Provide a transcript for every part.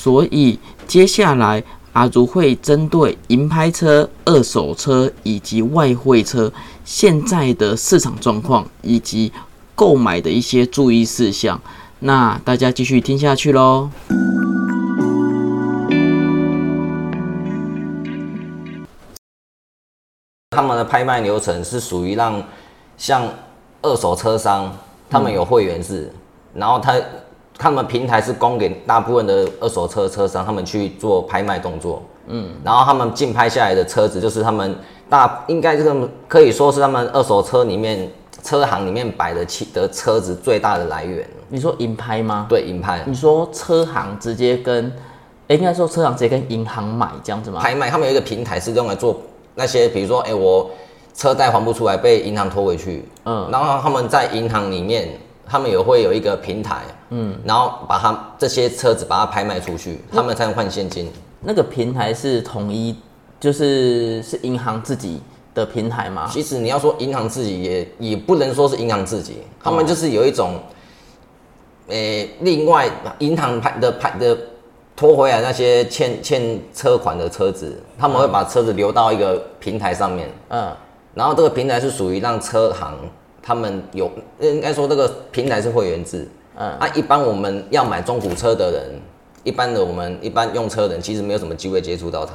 所以接下来阿如会针对银拍车、二手车以及外汇车现在的市场状况以及购买的一些注意事项，那大家继续听下去喽。他们的拍卖流程是属于让像二手车商，他们有会员制，然后他他们平台是供给大部分的二手车车商他们去做拍卖动作，嗯，然后他们竞拍下来的车子就是他们大应该这个可以说是他们二手车里面车行里面摆的汽的车子最大的来源。你说银拍吗？对，银拍你说车行直接跟，诶应该说车行直接跟银行买这样子吗？拍卖，他们有一个平台是用来做那些，比如说，哎、我车贷还不出来，被银行拖回去，嗯然后他们在银行里面，他们也会有一个平台，嗯，然后把他这些车子把它拍卖出去，他们才能换现金。那个平台是统一，就是是银行自己的平台吗？其实你要说银行自己也也不能说是银行自己，他们就是有一种，诶、另外银行拍的拍的拖回来那些欠欠车款的车子，他们会把车子留到一个平台上面，嗯，然后这个平台是属于让车行他们有，应该说这个平台是会员制。嗯啊，一般我们要买中古车的人，一般的我们一般用车的人其实没有什么机会接触到它。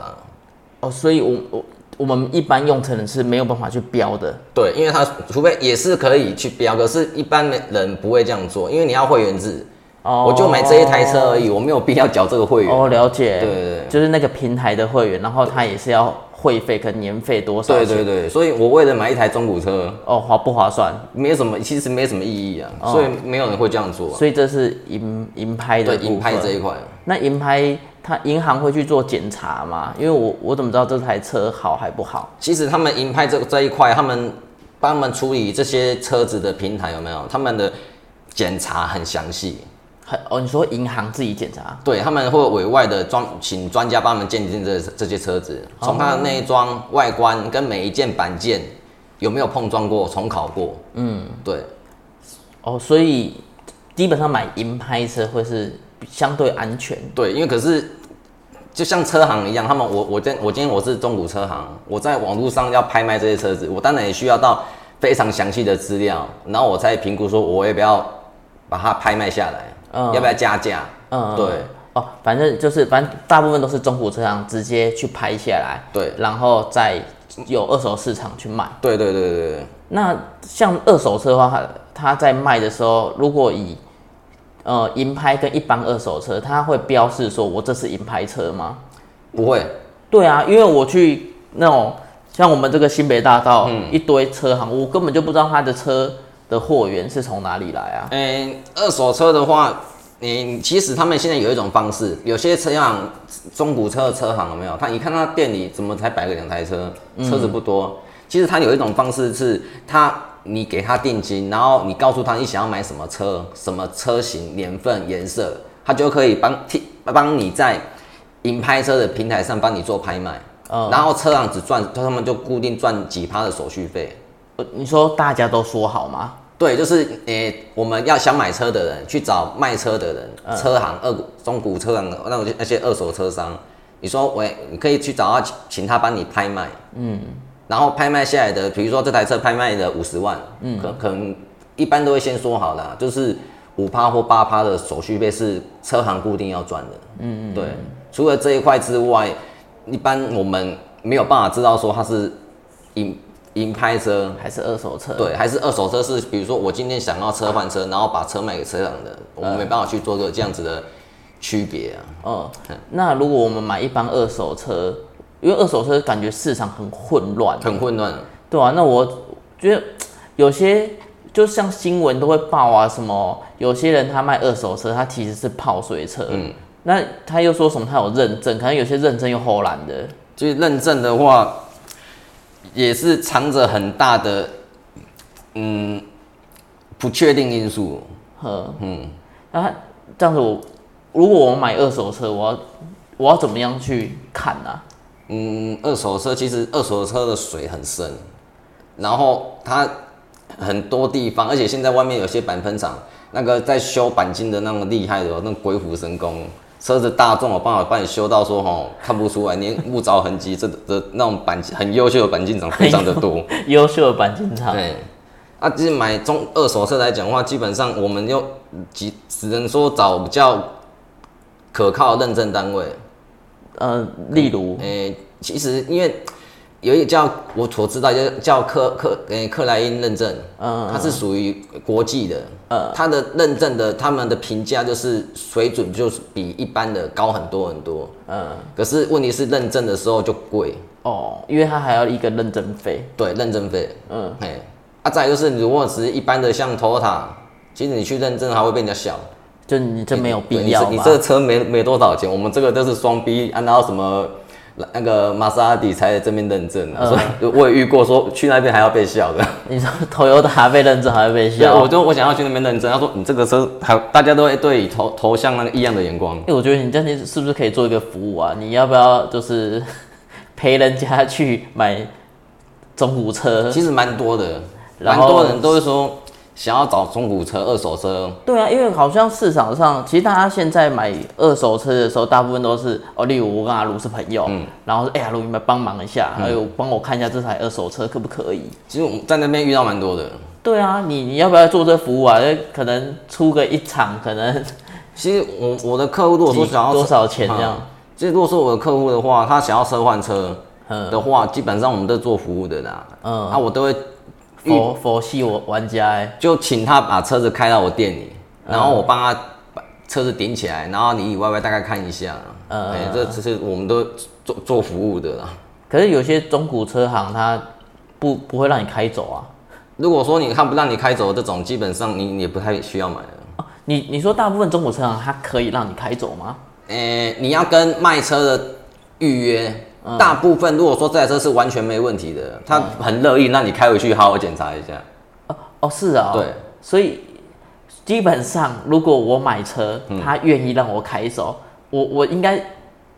哦，所以我我我们一般用车人是没有办法去标的。对，因为它除非也是可以去标，可是一般的人不会这样做，因为你要会员制，哦我就买这一台车而已，我没有必要缴这个会员。哦，了解。对对对就是那个平台的会员，然后他也是要会费跟年费多少钱？对对对，所以我为了买一台中古车，哦，划不划算？没有什么，其实没什么意义啊，所以没有人会这样做啊、所以这是银银拍的对，部银拍这一块。那银拍，它银行会去做检查吗？因为我我怎么知道这台车好还不好？其实他们银拍这这一块，他们帮他们处理这些车子的平台有没有？他们的检查很详细，很哦，你说银行自己检查？对他们会委外的专请专家帮他们鉴定这这些车子，从它的内装、外观跟每一件板件有没有碰撞过、重考过。嗯，对，哦，所以基本上买银拍车会是相对安全。对，因为可是就像车行一样，他们我我今我今天我是中古车行，我在网络上要拍卖这些车子，我当然也需要到非常详细的资料，然后我才评估说我要不要把它拍卖下来，嗯。要不要加价？嗯，对。哦，反正就是反正大部分都是中古车行直接去拍下来，对。然后再有二手市场去卖。对对对对对。对，那像二手车的话，它它在卖的时候，如果以呃银拍跟一般二手车，它会标示说我这是银拍车吗？不会，对啊，因为我去那种像我们这个新北大道、一堆车行，我根本就不知道他的车的货源是从哪里来啊。嗯、二手车的话，你其实他们现在有一种方式，有些车行中古车的车行有没有？他你看他店里怎么才摆个两台车，车子不多。其实他有一种方式是，他你给他定金，然后你告诉他你想要买什么车、什么车型、年份、颜色，他就可以帮替帮你在银拍车的平台上帮你做拍卖。嗯然后车行只赚，他们就固定赚几趴的手续费。呃你说大家都说好吗？对，就是诶、我们要想买车的人去找卖车的人，车行、二股中古车行那种那些二手车商，你说喂，你可以去找他，请请他帮你拍卖，嗯，然后拍卖下来的，比如说这台车拍卖的五十万，嗯，可可能一般都会先说好了，就是五趴或八趴的手续费是车行固定要赚的，嗯嗯，对，除了这一块之外，一般我们没有办法知道说它是银银拍车，还是二手车？对，还是二手车是，比如说我今天想要车换车，然后把车卖给车行的，我们没办法去做个这样子的区别啊。嗯，那如果我们买一般二手车，因为二手车感觉市场很混乱，很混乱。对啊，那我觉得有些就像新闻都会报啊，什么有些人他卖二手车，他其实是泡水车，嗯，那他又说什么他有认证，可能有些认证又后来的，就是认证的话，也是藏着很大的嗯不确定因素。呵，嗯，那他这样子我，如果我买二手车，我要我要怎么样去看啊？嗯，二手车其实二手车的水很深，然后它很多地方，而且现在外面有些板喷厂，那个在修钣金的那么厉害的哦，那鬼斧神工，车子大众，有办法帮你修到说吼看不出来，连木凿痕迹，这的那种钣很优秀的钣金厂非常的多。优秀的钣金厂。对，啊，其实买中二手车来讲的话，基本上我们又只只能说找比较可靠的认证单位。呃，例如，诶、其实因为有一个叫我所知道叫叫克克诶克莱因认证，嗯它是属于国际的，嗯。它的认证的他们的评价就是水准就是比一般的高很多很多，嗯，可是问题是认证的时候就贵，哦，因为它还要一个认证费。对，认证费，嗯，嘿，啊，再来就是如果只是一般的像 Toyota，其实你去认证还会被人家笑。就你这没有必要你这你这个车没没多少钱，我们这个都是双 B，按照什么那个玛莎拉蒂才在这边认证啊，嗯所以我也遇过说去那边还要被笑的。你说 Toyota 被认证还要被对，笑？我就我想要去那边认证，他说你这个车还大家都会对你投投向那个异样的眼光。哎、我觉得你这样是不是可以做一个服务啊？你要不要就是 陪人家去买中古车？其实蛮多的，蛮多人都会说想要找中古车、二手车。对啊，因为好像市场上，其实大家现在买二手车的时候，大部分都是哦，例如我跟阿卢是朋友，嗯然后说哎呀，卢你们帮忙一下，还有帮我看一下这台二手车可不可以？其实我们在那边遇到蛮多的。对啊，你你要不要做这服务啊？那可能出个一场，可能其实我我的客户如果说想要多少钱这样？嗯其实如果说我的客户的话，他想要车换车嗯的话，基本上我们都做服务的啦。嗯啊，我都会佛佛系我玩家哎、就请他把车子开到我店里，然后我嗯帮他把车子顶起来，然后里里外外大概看一下。嗯哎，这这是我们都做做服务的啦。可是有些中古车行他不不会让你开走啊。如果说你看不让你开走这种，基本上你你也不太需要买了。哦你你说大部分中古车行它可以让你开走吗？诶、你要跟卖车的预约，嗯大部分如果说这台车是完全没问题的，他很乐意那你开回去好好检查一下。哦，是啊、对，所以基本上如果我买车，嗯他愿意让我开走，我我应该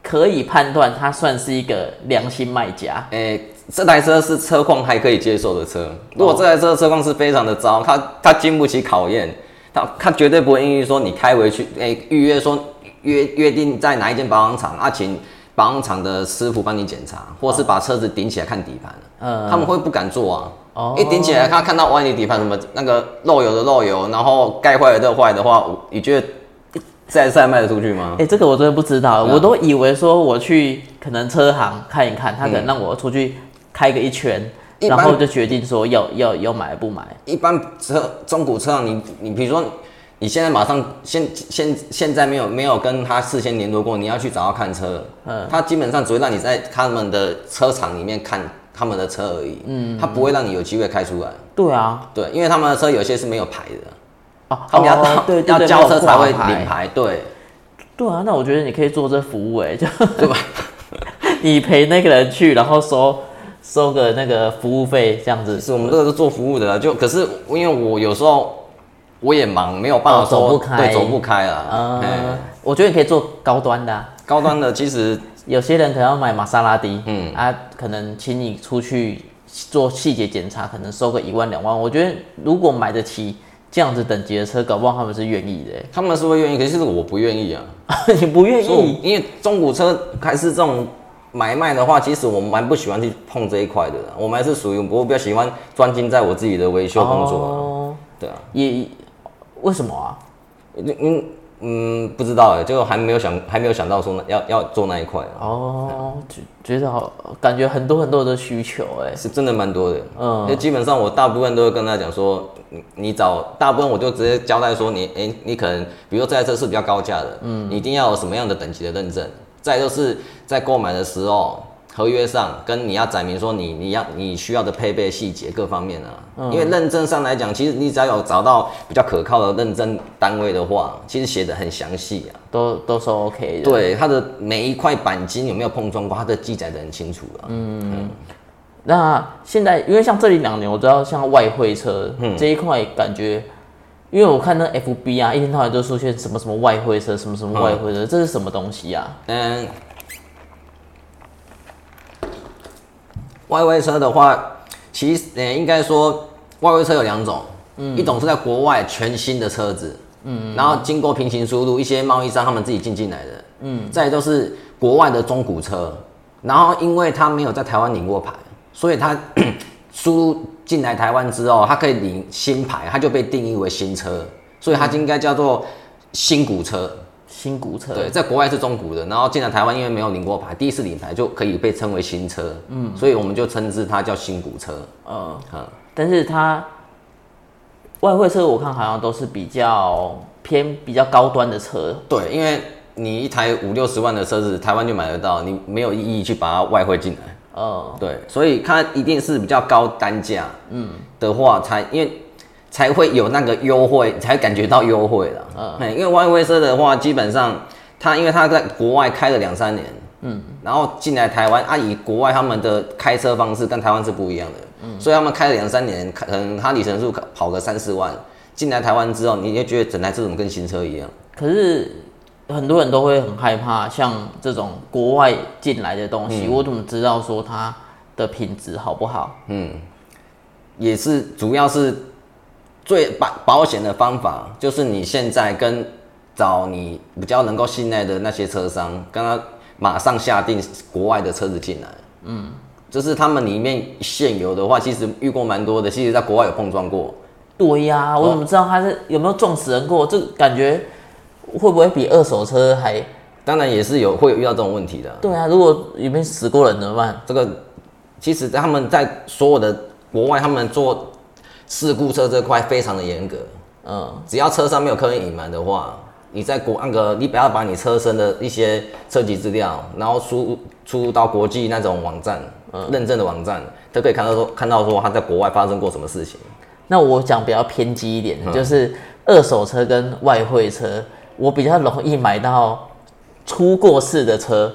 可以判断他算是一个良心卖家。诶、这台车是车况还可以接受的车。如果这台车的车况是非常的糟，它它经不起考验，他他绝对不会愿意说你开回去，诶、预约说约约定在哪一间保养厂啊，请保养厂的师傅帮你检查，或是把车子顶起来看底盘。嗯他们会不敢做啊。哦一顶起来，他看到万一底盘什么那个漏油的漏油，然后盖坏的漏坏的话，你觉得这台车还卖得出去吗哎、？这个我真的不知道，我都以为说我去可能车行看一看，他可能嗯让我出去开个一圈，一然后就决定说要要要买不买。一般车中古车行，你你比如说你现在马上现现现在没有没有跟他事先联络过，你要去找他看车，嗯。他基本上只会让你在他们的车厂里面看他们的车而已，嗯，他不会让你有机会开出来，对啊，对，因为他们的车有些是没有牌的，哦，他们要到、哦对对要交车才会领牌，对，对啊，那我觉得你可以做这服务哎，就 对吧？你陪那个人去，然后收收个那个服务费这样子。是我们这个是做服务的啦，就可是因为我有时候我也忙，没有办法哦走说、不开对，走不开啊。嗯哎，我觉得你可以做高端的啊、高端的其实有些人可能要买玛莎拉蒂，嗯啊，可能请你出去做细节检查，可能收个一万两万。我觉得如果买得起这样子等级的车，搞不好他们是愿意的欸。他们是会愿意，可是我不愿意啊。你不愿意？因为中古车还是这种买卖的话，其实我蛮不喜欢去碰这一块的。我们还是属于我比较喜欢专精在我自己的维修工作啊、哦，对啊，也为什么啊？嗯嗯，不知道哎，就还没有想还没有想到说那要要做那一块啊，哦，觉觉得好，感觉很多很多的需求哎。是真的蛮多的。嗯就基本上我大部分都会跟他讲说，你你找大部分我就直接交代说你，哎、你可能比如说这台车是比较高价的，嗯，你一定要有什么样的等级的认证。再就是在购买的时候，合约上跟你要载明说你你要你需要的配备细节各方面啊，因为认证上来讲，其实你只要有找到比较可靠的认证单位的话，其实写的很详细啊。都都是 OK 的。，对，它的每一块钣金有没有碰撞过，它的记载的很清楚啊。那现在因为像这里两年，我知道像外汇车、嗯这一块，感觉因为我看那 FB 啊，一天到晚都出现什么什么外汇车，什么什么外汇车，这是什么东西啊？嗯，外汇车的话，其实呃应该说外汇车有两种，一种是在国外全新的车子，嗯，然后经过平行输入，一些贸易商他们自己进进来的，嗯，再就是国外的中古车，然后因为他没有在台湾领过牌，所以他 输入进来台湾之后，他可以领新牌，他就被定义为新车，所以它应该叫做新古车。新古车对，在国外是中古的，然后进来台湾，因为没有领过牌，第一次领牌就可以被称为新车，嗯，所以我们就称之它叫新古车。嗯，但是它外汇车我看好像都是比较偏比较高端的车。对，因为你一台五六十万的车子，台湾就买得到，你没有意义去把它外汇进来。哦，对，所以它一定是比较高单价，嗯的话才因为。才会有那个优惠，才感觉到优惠了。嗯，因为外汇车的话，基本上它因为它在国外开了两三年，嗯，然后进来台湾，啊，以国外他们的开车方式跟台湾是不一样的，嗯，所以他们开了两三年，可能它里程数跑个三四万，进来台湾之后，你就觉得整台这种跟新车一样。可是很多人都会很害怕，像这种国外进来的东西，我怎么知道说它的品质好不好？嗯，也是，主要是。最保保险的方法就是你现在跟找你比较能够信赖的那些车商，跟他马上下定国外的车子进来。嗯，就是他们里面现有的话，其实遇过蛮多的，其实在国外有碰撞过。对呀，我怎么知道他是有没有撞死人过？这感觉会不会比二手车还？当然也是有会有遇到这种问题的。对啊，如果里面死过人怎么办？这个其实他们在所有的国外，他们做。事故车这块非常的严格，嗯，只要车上没有刻意隐瞒的话，你在国那个你不要把你车身的一些车籍资料，然后输出到国际那种网站，嗯，认证的网站，都可以看到说看到说他在国外发生过什么事情。那我讲比较偏激一点，就是二手车跟外汇车，我比较容易买到出过事的车，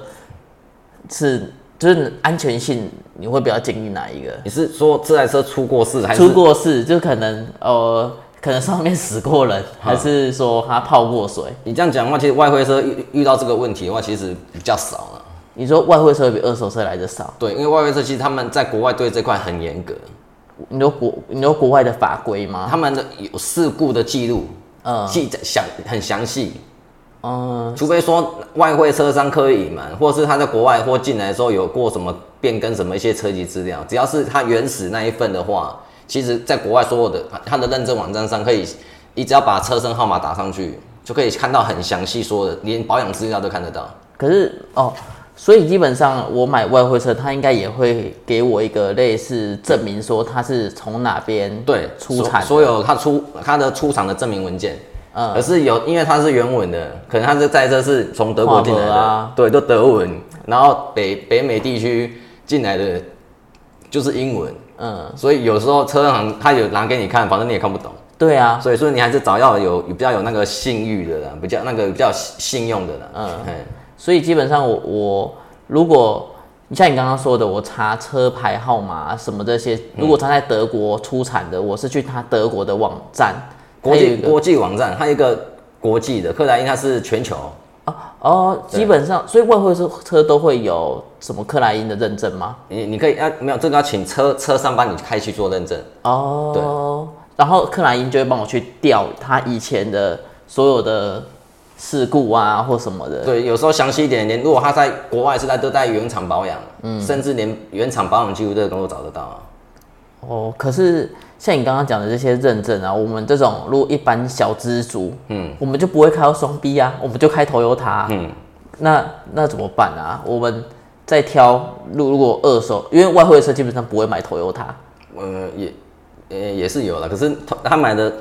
是。就是安全性，你会比较建议哪一个？你是说这台车出过事还是出过事？就可能呃，可能上面死过人，还是说它泡过水？你这样讲的话，其实外汇车遇遇到这个问题的话，其实比较少了。你说外汇车比二手车来的少？对，因为外汇车其实他们在国外对这块很严格。你说国，你说国外的法规吗？他们的有事故的记录，嗯，记载详很详细。哦，除非说外汇车商刻意隐瞒，或是他在国外或进来的时候有过什么变更什么一些车籍资料，只要是他原始那一份的话，其实在国外所有的他的认证网站上可以，你只要把车身号码打上去，就可以看到很详细说的，连保养资料都看得到。可是哦，所以基本上我买外汇车，他应该也会给我一个类似证明，说他是从哪边对出产，所有他出他的出厂的证明文件。嗯，可是有，因为它是原文的，可能它是在这是从德国进来的，对，都德文，然后北北美地区进来的就是英文，嗯，所以有时候车行他有拿给你看，反正你也看不懂。对啊，所以说你还是找要有比较有那个信誉的人，比较那个比较信用的人。嗯，所以基本上我我如果你像你刚刚说的，我查车牌号码什么这些，如果他在德国出产的，我是去他德国的网站。国际国际网站，它一个国际的克莱因，它是全球哦哦，基本上，所以外汇车车都会有什么克莱因的认证吗？你你可以啊，没有这个要请车车商帮你开去做认证哦。对，然后克莱因就会帮我去调他以前的所有的事故啊或什么的。对，有时候详细一点，连如果他在国外是在都在原厂保养，嗯，甚至连原厂保养记录这个都找得到啊。哦，可是。像你刚刚讲的这些认证啊，我们这种如果一般小资族，嗯，我们就不会开到双 B 啊，我们就开头油塔，嗯，那那怎么办啊？我们再挑，如如果二手，因为外汇车基本上不会买头油塔，呃，也呃也是有了，可是他买的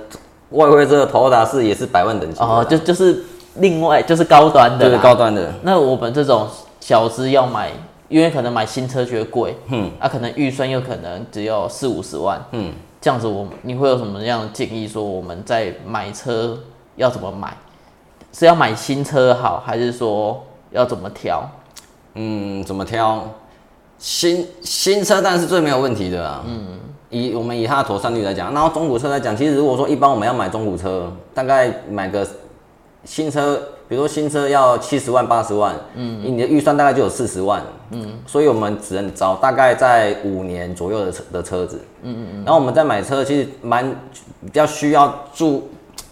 外汇车头油塔是也是百万等级哦，就就是另外就是高端的，对高端的。那我们这种小资要买，因为可能买新车觉得贵，嗯，啊，可能预算又可能只有四五十万，嗯。这样子，我你会有什么样的建议？说我们在买车要怎么买？是要买新车好，还是说要怎么挑？嗯，怎么挑？新新车当然是最没有问题的啦。嗯，以我们以它的妥善率来讲，然后中古车来讲，其实如果说一般我们要买中古车，大概买个新车。比如说新车要七十万八十万，嗯，你的预算大概就有四十万，嗯，所以我们只能找大概在五年左右的车的车子，嗯嗯嗯。然后我们在买车其实蛮比较需要注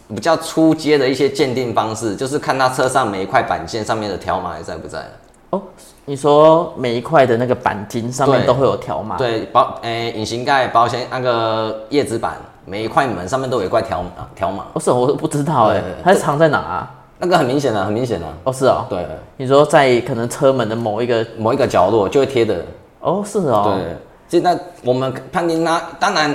比较出街的一些鉴定方式，就是看它车上每一块板件上面的条码还在不在。哦，你说每一块的那个钣金上面都会有条码，对，保诶、隐形盖、保险那个叶子板，每一块门上面都有一块条码条码，哦是哦我都不知道哎对，它是藏在哪啊？那个很明显的，很明显的。哦是哦，对，你说在可能车门的某一个，某一个角落就会贴的。哦是哦，对，现在我们判定它，当然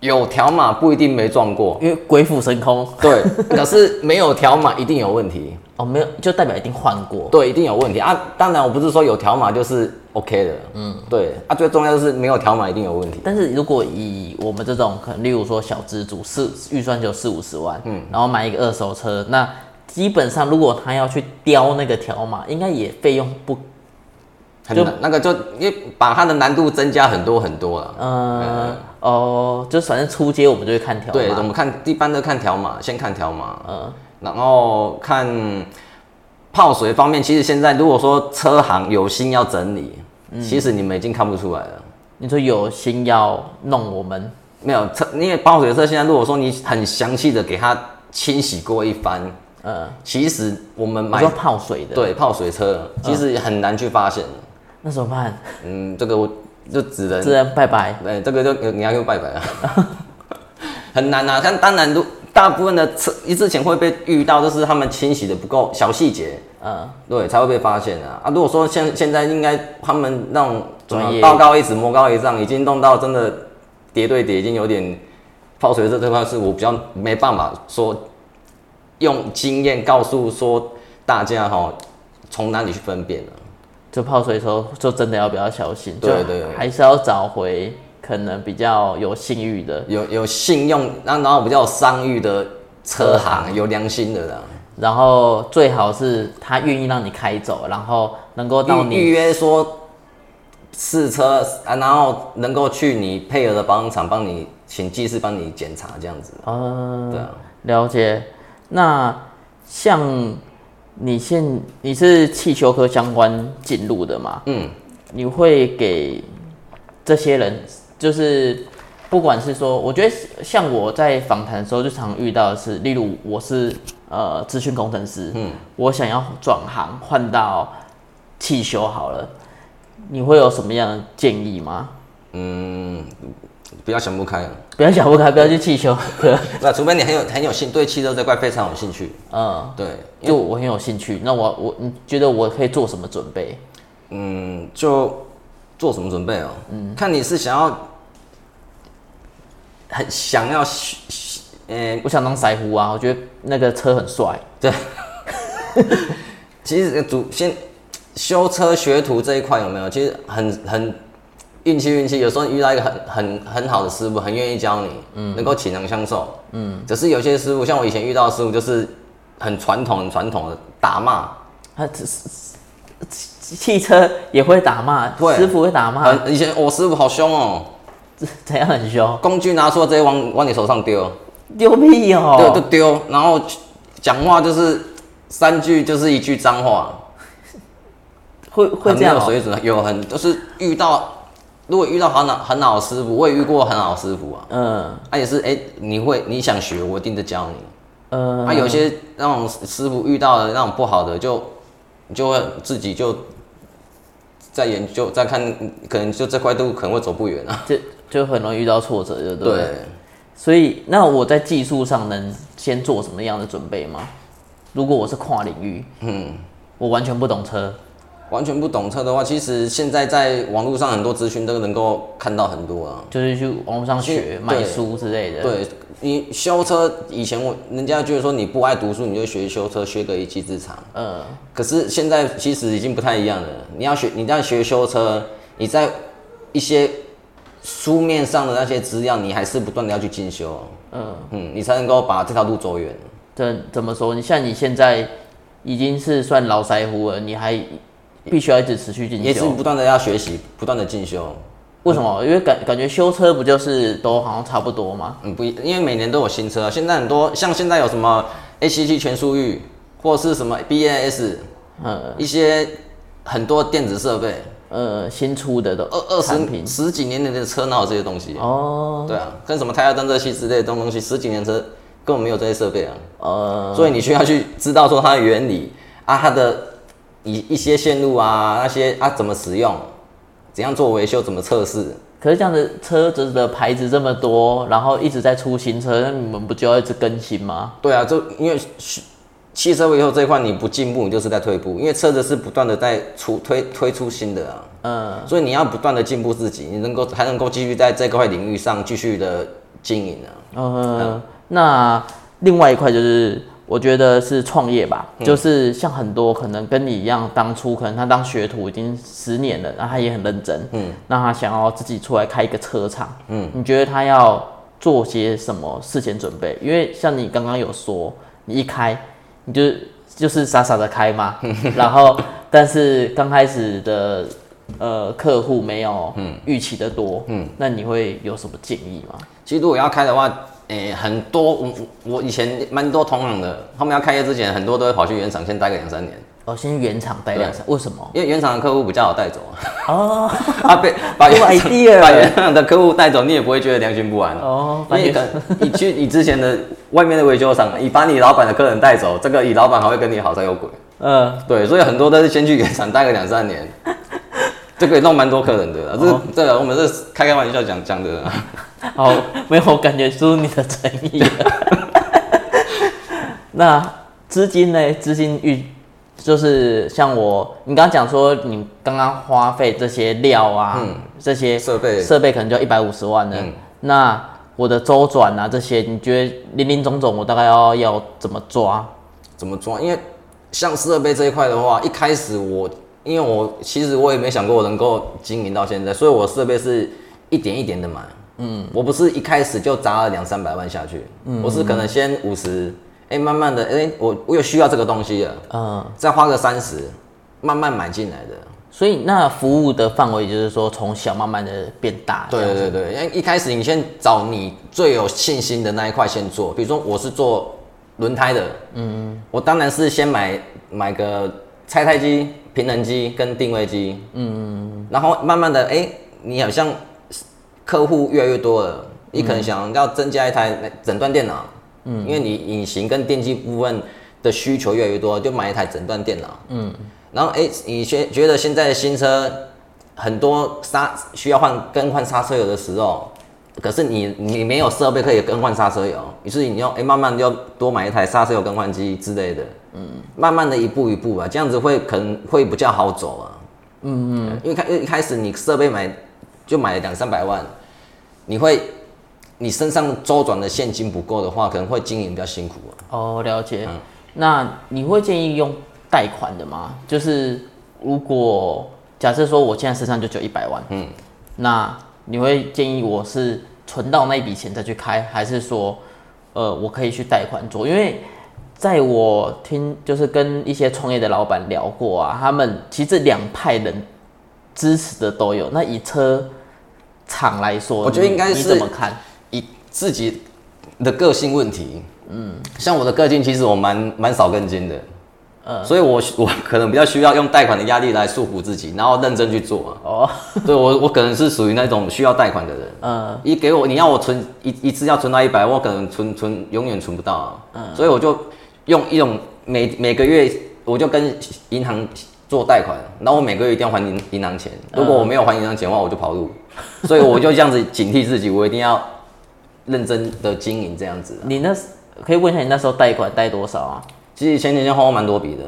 有条码不一定没撞过，因为鬼斧神工，对，可是没有条码一定有问题，哦没有就代表一定换过，对，一定有问题。啊。当然我不是说有条码就是 OK 的，嗯，对。啊，最重要的是没有条码一定有问题。但是如果以我们这种可能，例如说小资主四预算就四五十万，嗯，然后买一个二手车，那基本上如果他要去雕那个条码，应该也费用不，就那个就因为把它的难度增加很多很多了。呃，哦，就反正出街我们就会看条对，我码，们看一般都看条码，先看条码，嗯，然后看泡水方面，其实现在如果说车行有心要整理，嗯其实你们已经看不出来了。你说有心要弄我们，没有车，因为泡水车现在如果说你很详细的给它清洗过一番，呃，其实我们买泡水的，，对泡水车其实很难去发现。那怎么办？嗯，这个我就只能只能拜拜，对，这个就你要用拜拜了，很难啊。但当然，如大部分的车一之前会被遇到，就是他们清洗的不够小细节，嗯，对，才会被发现啊。啊，如果说现现在应该他们那种专业道高一尺魔高一丈，已经弄到真的叠对叠，已经有点泡水这这块是我比较没办法说用经验告诉说大家哈，从哪里去分辨了。就泡水的时候就真的要比较小心，就对对还是要找回可能比较有信誉的，有有信用，然后比较有商誉的车车行，有良心的啦。然后最好是他愿意让你开走，然后能够到你预约说试车啊，然后能够去你配合的保养厂帮你请技师帮你检查这样子。呃对啊，了解。那像你现你是汽修科相关进入的嘛？嗯，你会给这些人，就是不管是说，我觉得像我在访谈的时候就常遇到的是，例如我是呃资讯工程师，嗯，我想要转行换到汽修好了，你会有什么样的建议吗？嗯，不要想不开啊。不要想不开，不要去汽修科，那除非你很有很有兴对汽车这块非常有兴趣。嗯，对，就我很有兴趣，那我我你觉得我可以做什么准备？嗯，就做什么准备哦？嗯，看你是想要很想要学，呃，我想当腮胡啊，我觉得那个车很帅，对，其实主先修车学徒这一块有没有？其实很很运气运气，有时候遇到一个很很很好的师傅，很愿意教你，嗯，能够倾囊相授，嗯。只是有些师傅，像我以前遇到的师傅，就是很传统、很传统的打骂，他只是汽车也会打骂，对师傅会打骂，以前我师傅好凶哦，怎样很凶？工具拿出来直接往往你手上丢，丢屁哦！对，就丢，然后讲话就是三句就是一句脏话。会会这样哦、有水准，有很就是遇到，如果遇到很好很好的师傅，我也遇过很好的师傅啊，嗯。他也是哎、你会你想学，我一定得教你。嗯，啊，有些那种师傅遇到的那种不好的，就你就会自己就在研究，再看，可能就这块路可能会走不远啊。就就很容易遇到挫折，对不对？对，所以那我在技术上能先做什么样的准备吗？如果我是跨领域，嗯，我完全不懂车，完全不懂车的话，其实现在在网络上很多资讯都能够看到很多啊。就是去网络上学对买书之类的。，对你修车，以前我人家就是说你不爱读书，你就学修车，学个一技之长。嗯，可是现在其实已经不太一样了。你要学，你要学修车，你在一些书面上的那些资料，你还是不断的要去进修。嗯，嗯，你才能够把这条路走远。怎怎么说？你像你现在已经是算老腮胡了，你还必须要一直持续进修也是不。断的要学习，不断的进修。为什么？因为感感觉修车不就是都好像差不多吗？嗯，不一，因为每年都有新车啊。现在很多像现在有什么 ACC 全速域，或是什么 BAS，嗯一些很多电子设备，呃，新出的都二二产品十十几年的车哪有这些东西？哦，对啊，跟什么胎压侦测器之类的东东西，十几年车根本没有这些设备啊。呃，所以你需要去知道说它的原理啊，它的一一些线路啊，那些啊怎么使用，怎样做维修，怎么测试。可是这样子车子的牌子这么多，然后一直在出新车，那你们不就要一直更新吗？对啊，就因为汽汽车维修这一块你不进步，你就是在退步，因为车子是不断的在出推推出新的啊，嗯，所以你要不断的进步自己，你能够还能够继续在这块领域上继续的经营啊。嗯，那另外一块就是，我觉得是创业吧，就是像很多可能跟你一样，当初可能他当学徒已经十年了，那他也很认真，嗯，那他想要自己出来开一个车厂，嗯，你觉得他要做些什么事前准备？因为像你刚刚有说，你一开你就就是傻傻的开嘛，然后但是刚开始的呃客户没有预期的多，嗯，那你会有什么建议吗？其实如果要开的话，诶、很多我我以前蛮多同行的，他们要开业之前，很多都会跑去原厂先待个两三年，哦，先原厂待两三，为什么？因为原厂的客户比较好带走啊。哦啊，被把 原 idea 把原厂的客户带走，你也不会觉得良心不安。哦，因为可你去你之前的外面的维修厂，你把你老板的客人带走，这个你老板还会跟你好才有鬼。嗯，对，所以很多都是先去原厂待个两三年，这个也弄蛮多客人的啦。这哦这个我们是开开玩笑讲讲的啦。好，没有，我感觉出你的诚意了。那资金呢？资金预就是像我，你刚刚讲说你刚刚花费这些料啊，这些设备设备可能就一百五十万了。嗯那我的周转啊这些，你觉得零零总总我大概要要怎么抓？怎么抓？因为像设备这一块的话，一开始我因为我其实我也没想过我能够经营到现在，所以我设备是一点一点的买。嗯，我不是一开始就砸了两三百万下去，我是可能先五十，哎，慢慢的，哎、我我有需要这个东西了，嗯，再花个三十，慢慢买进来的。所以那服务的范围就是说从小慢慢的变大。对对对，因为一开始你先找你最有信心的那一块先做，比如说我是做轮胎的，嗯，我当然是先买买个拆胎机、平衡机跟定位机，嗯，然后慢慢的，哎、你好像客户越来越多了，你可能想要增加一台诊断电脑，嗯，因为你隐形跟电机部分的需求越来越多，就买一台诊断电脑，嗯，然后哎、你觉觉得现在的新车很多刹需要换更换刹车油的时候，可是你你没有设备可以更换刹车油，于是你要哎、慢慢地要多买一台刹车油更换机之类的，嗯，慢慢的一步一步吧，这样子会可能会比较好走啊，嗯嗯，因为开一开始你设备买就买了两三百万，你会你身上周转的现金不够的话，可能会经营比较辛苦啊。哦，了解。嗯那你会建议用贷款的吗？就是如果假设说我现在身上就只有一百万，嗯，那你会建议我是存到那一笔钱再去开，还是说，呃，我可以去贷款做？因为在我听就是跟一些创业的老板聊过啊，他们其实两派人支持的都有。那以车厂来说，我觉得你你应该是怎么看？以自己的个性问题，嗯，像我的个性，其实我蛮蛮少跟进的，嗯，所以我 我可能比较需要用贷款的压力来束缚自己，然后认真去做。啊。哦，对我我可能是属于那种需要贷款的人，嗯，一给我你要我存一一次要存到一百，我可能存存永远存不到啊，嗯，所以我就用一种每每个月我就跟银行做贷款，然后我每个月一定要还银银行钱，如果我没有还银行钱的话，我就跑路，所以我就这样子警惕自己，我一定要认真的经营这样子啊。你那可以问一下你那时候贷款贷多少啊？其实前几天花蛮多笔的，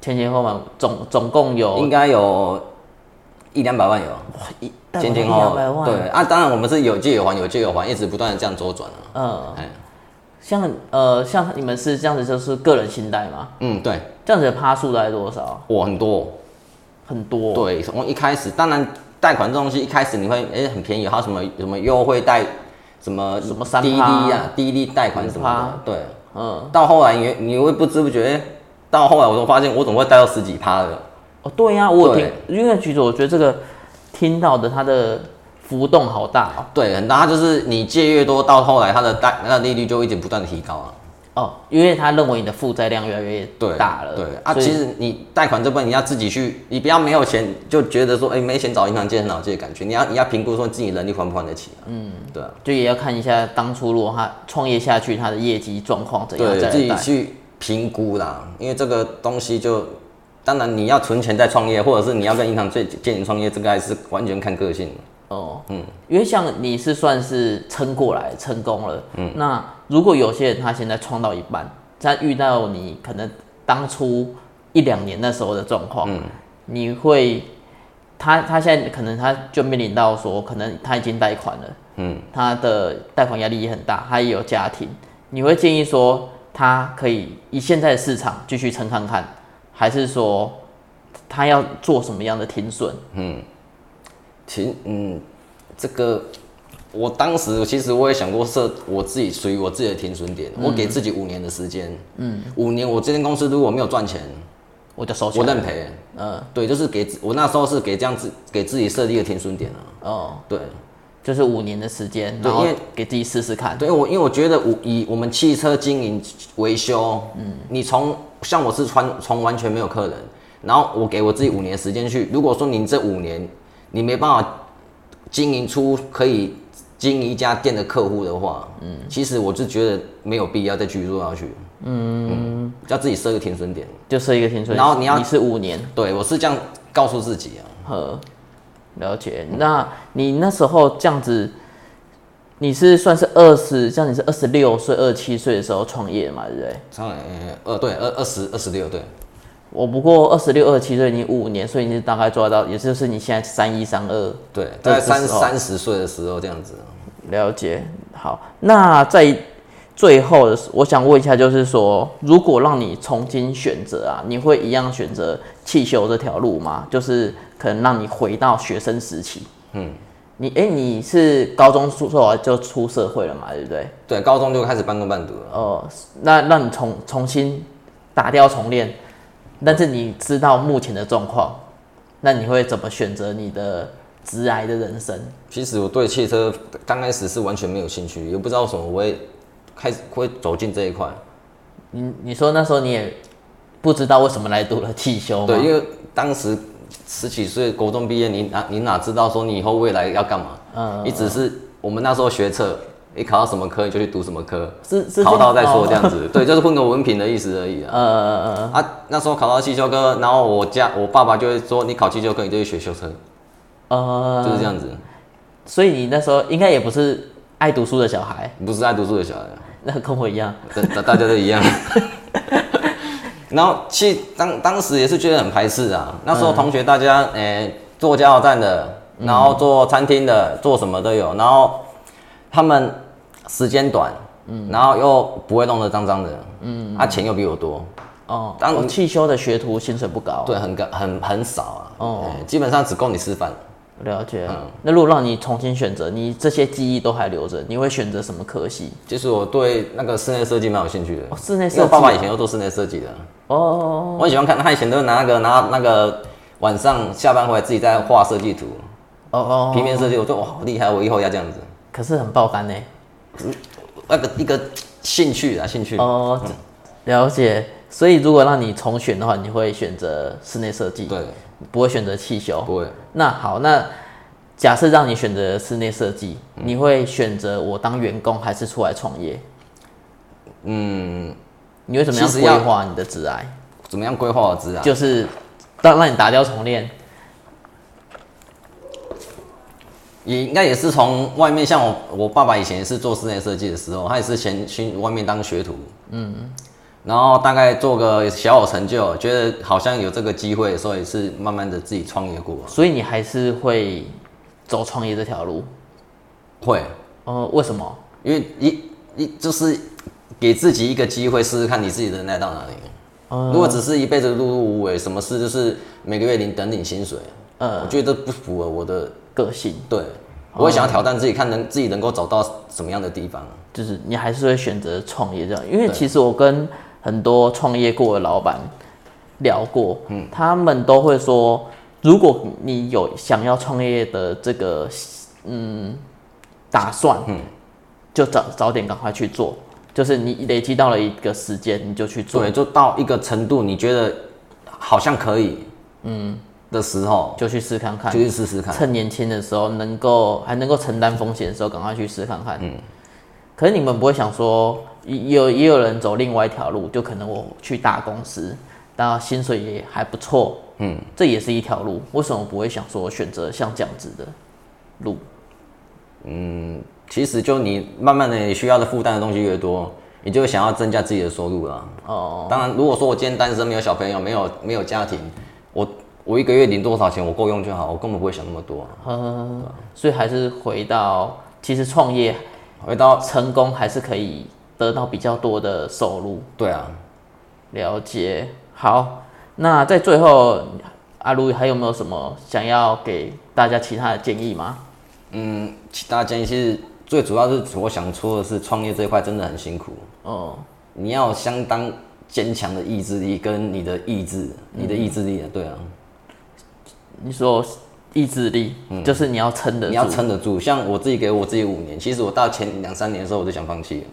前前后后总总共有应该有一两百万有，一贷款前前一后后对，啊，当然我们是有借有还，有借有还，一直不断的这样周转啊。嗯，哎，像呃像你们是这样子，就是个人信贷吗？嗯，对，这样子的趴数大概多少？我很多。很多，，对，从一开始，当然贷款这东西一开始你会哎、很便宜，还有什么什么优惠贷，什么什么3%滴滴啊，滴滴贷款什么的，对。嗯，到后来你你会不知不觉，哎到后来我都发现我怎么会贷到十几趴的，哦对呀、我有听，因为橘子，我觉得这个听到的它的浮动好大哦。对，很大，它就是你借越多，到后来它的贷那利率就一直不断的提高啊。哦，因为他认为你的负债量越来越对，大了。对啊，其实你贷款这部分你要自己去，你不要没有钱就觉得说，哎、没钱找银行借很好借的感觉。你要你要评估说自己能力还不还得起啊。嗯，对啊，就也要看一下当初如果他创业下去，他的业绩状况怎样对自己。去评估啦，因为这个东西就，当然你要存钱再创业，或者是你要跟银行借借钱创业，这个还是完全看个性。哦，嗯，因为像你是算是撑过来成功了，嗯，那如果有些人他现在创到一半，他遇到你可能当初一两年那时候的状况，嗯，你会，他他现在可能他就面临到说，可能他已经贷款了，嗯，他的贷款压力也很大，他也有家庭，你会建议说他可以以现在的市场继续撑看看，还是说他要做什么样的停损？嗯。停，嗯，这个我当时其实我也想过设我自己属于我自己的停损点，我给自己五年的时间，嗯，五年我这间公司如果没有赚钱，我就收起来。我认赔。嗯，对，就是给自我那时候是给这样子给自己设立的停损点啊。哦，对，就是五年的时间，然后对因为给自己试试看。对我因为我觉得我以我们汽车经营维修，嗯，你从像我是从从完全没有客人，然后我给我自己五年时间去，如果说你这五年你没办法经营出可以经营一家店的客户的话，嗯，其实我是觉得没有必要再继续做下去，嗯，要自己设一个停损点。就设一个停损，然后你要你是五年，对我是这样告诉自己啊，呵，了解。那你那时候这样子，你是算是二十，像你是二十六岁、二十七岁的时候创业嘛，对不对？创业二对二二十二十六对，我不过二十六、二十七岁，你五年，所以你是大概做得到，也就是你现在三一、三二，对，大概三三十岁的时候这样子。了解。好，那在最后的，我想问一下，就是说，如果让你重新选择啊，你会一样选择汽修这条路吗？就是可能让你回到学生时期。嗯，你哎、你是高中出出来就出社会了嘛，对不对？对，高中就开始半工半读了。哦、那让你重重新打掉重练，但是你知道目前的状况，那你会怎么选择你的直癌的人生？其实我对汽车刚开始是完全没有兴趣，也不知道为什么我会开始会走进这一块。你你说那时候你也不知道为什么来读了汽修吗？对，因为当时十几岁高中毕业，你哪你哪知道说你以后未来要干嘛？嗯你只是我们那时候学测，你考到什么科你就去读什么科，是是考到再说这样哦子。对，就是混个文凭的意思而已啊。嗯嗯嗯嗯，啊，那时候考到汽修科，然后我家我爸爸就会说，你考汽修科你就去学修车，呃，就是这样子。所以你那时候应该也不是爱读书的小孩，不是爱读书的小孩。那跟我一样。大大大家都一样。然后其实当当时也是觉得很排斥啊。那时候同学大家诶、做加油站的，然后做餐厅的，做什么都有。然后他们时间短，嗯然后又不会弄得脏脏的，嗯，啊钱又比我多，哦，当汽修的学徒薪水不高。对，很高很很少啊，哦哦，基本上只够你吃饭。了解。嗯那如果让你重新选择，你这些记忆都还留着，你会选择什么科系？就是我对那个室内设计蛮有兴趣的，哦，室内设计。我爸爸以前又做室内设计的。哦，我很喜欢看，他以前都是拿那个拿那个晚上下班回来自己在画设计图，哦哦，平面设计，我说哇好厉害，我以后要这样子，可是很爆肝呢。那个一个兴趣啊兴趣。哦，了解。所以如果让你重选的话，你会选择室内设计，对，不会选择汽修。不会，那好，那假设让你选择室内设计，你会选择我当员工还是出来创业？嗯，你会怎么样规划你的职涯？怎么样规划我职啊？就是让让你打掉重练。也应该也是从外面，像我我爸爸以前也是做室内设计的时候，他也是先去外面当学徒，嗯，然后大概做个小有成就，觉得好像有这个机会，所以是慢慢的自己创业过，所以你还是会走创业这条路。会，呃，为什么？因为一一就是给自己一个机会试试看你自己的能耐到哪里。呃如果只是一辈子碌碌无为，什么事就是每个月领等领薪水，嗯我觉得这不符合我的个性对。我会想要挑战自己，看能自己能够走到什么样的地方。就是你还是会选择创业这样，因为其实我跟很多创业过的老板聊过，嗯，他们都会说，如果你有想要创业的这个嗯打算，嗯，就早早点赶快去做，就是你累积到了一个时间，你就去做，对，就到一个程度，你觉得好像可以，嗯。的时候，就去试看看。就，去试试看。趁年轻的时候能够还能够承担风险的时候，赶快去试看看。嗯，可是你们不会想说，也有也有人走另外一条路，就可能我去大公司，当然薪水也还不错，嗯，这也是一条路。为什么不会想说选择像这样子的路？嗯其实就你慢慢的你需要的负担的东西越多，你就会想要增加自己的收入了。哦，当然，如果说我今天单身，没有小朋友，没有没有家庭，我我一个月领多少钱，我够用就好，我根本不会想那么多。嗯，所以还是回到，其实创业回到成功还是可以得到比较多的收入。对啊，了解，好，那在最后，阿卢还有没有什么想要给大家其他的建议吗？嗯，其他建议其实最主要是我想说的是，创业这一块真的很辛苦，哦，你要相当坚强的意志力跟你的意志，你的意志力啊，对啊，你说意志力，就是你要撑得住，你要撑得住。像我自己给我自己五年，其实我到前两三年的时候我就想放弃了，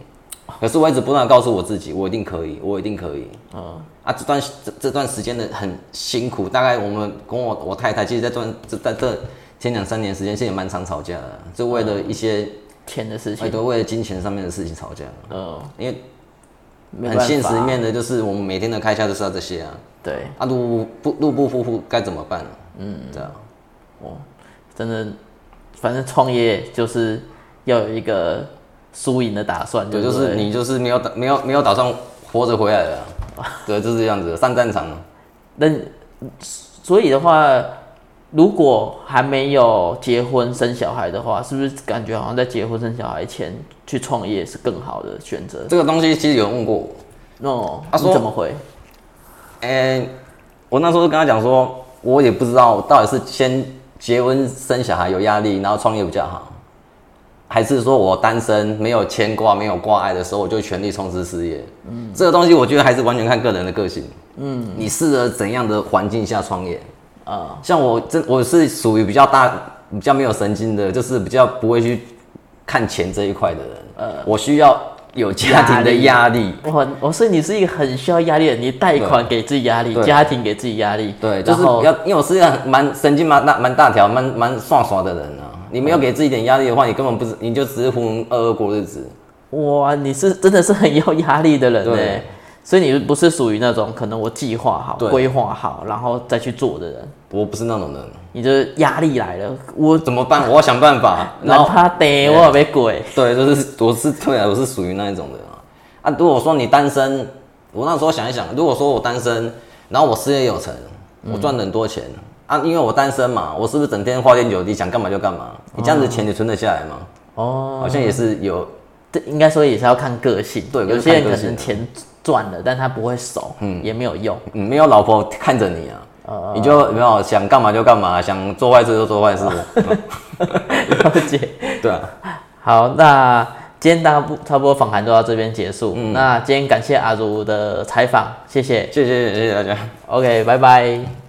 可是我一直不断的告诉我自己，我一定可以，我一定可以。嗯，啊，这段这这段时间的很辛苦，大概我们跟我我太太，其实在段这在这前两三年时间，其实也蛮常吵架的，就为了一些，钱的事哎，情，都为了金钱上面的事情吵架。嗯，因为很现实面的，就是我们每天的开销就是要这些啊，对，啊，入不入不敷敷该怎么办？嗯，这样。哦真的，反正创业就是要有一个输赢的打算，对，就是你就是没有打没有没有打算活着回来的啊、对，就是这样子，上战场了。那所以的话，如果还没有结婚生小孩的话，是不是感觉好像在结婚生小孩前去创业是更好的选择？这个东西其实有人问过我，哦，他说你怎么回？哎、我那时候就跟他讲说，我也不知道到底是先结婚生小孩有压力，然后创业比较好，还是说我单身没有牵挂、没有挂碍的时候，我就全力冲刺事业。嗯，这个东西我觉得还是完全看个人的个性。嗯，你适合怎样的环境下创业？啊、像我这我是属于比较大、比较没有神经的，就是比较不会去看钱这一块的人。呃，我需要有家庭的压力。我我所以你是一个很需要压力的，你贷款给自己压力，家庭给自己压力，对，就是然后要，因为我是一个很蛮神经蛮大蛮大条、蛮蛮耍耍的人啊。你没有给自己一点压力的话，你根本不是，你就只是浑浑噩噩过日子。哇，你是真的是很有压力的人呢对。所以你不是属于那种可能我计划好、对规划好，然后再去做的人。我不是那种人，你就是压力来了，我怎么办？我要想办法。然后，哪怕得我也被鬼。对，就是我是对啊，我是属于那一种的啊。啊，如果说你单身，我那时候想一想，如果说我单身，然后我事业有成，我赚了很多钱、啊，因为我单身嘛，我是不是整天花天酒地，想干嘛就干嘛？你这样子钱你存得下来吗？哦，好像也是有，这应该说也是要看个性。对有些人可能钱赚了，但他不会守，嗯也没有用。嗯，没有老婆看着你啊，你就有没有想干嘛就干嘛，想做坏事就做坏事。嗯了解。对啊，好，那今天大不差不多访谈就到这边结束。那今天感谢阿如的采访，谢谢。谢谢谢谢大家。OK，拜拜。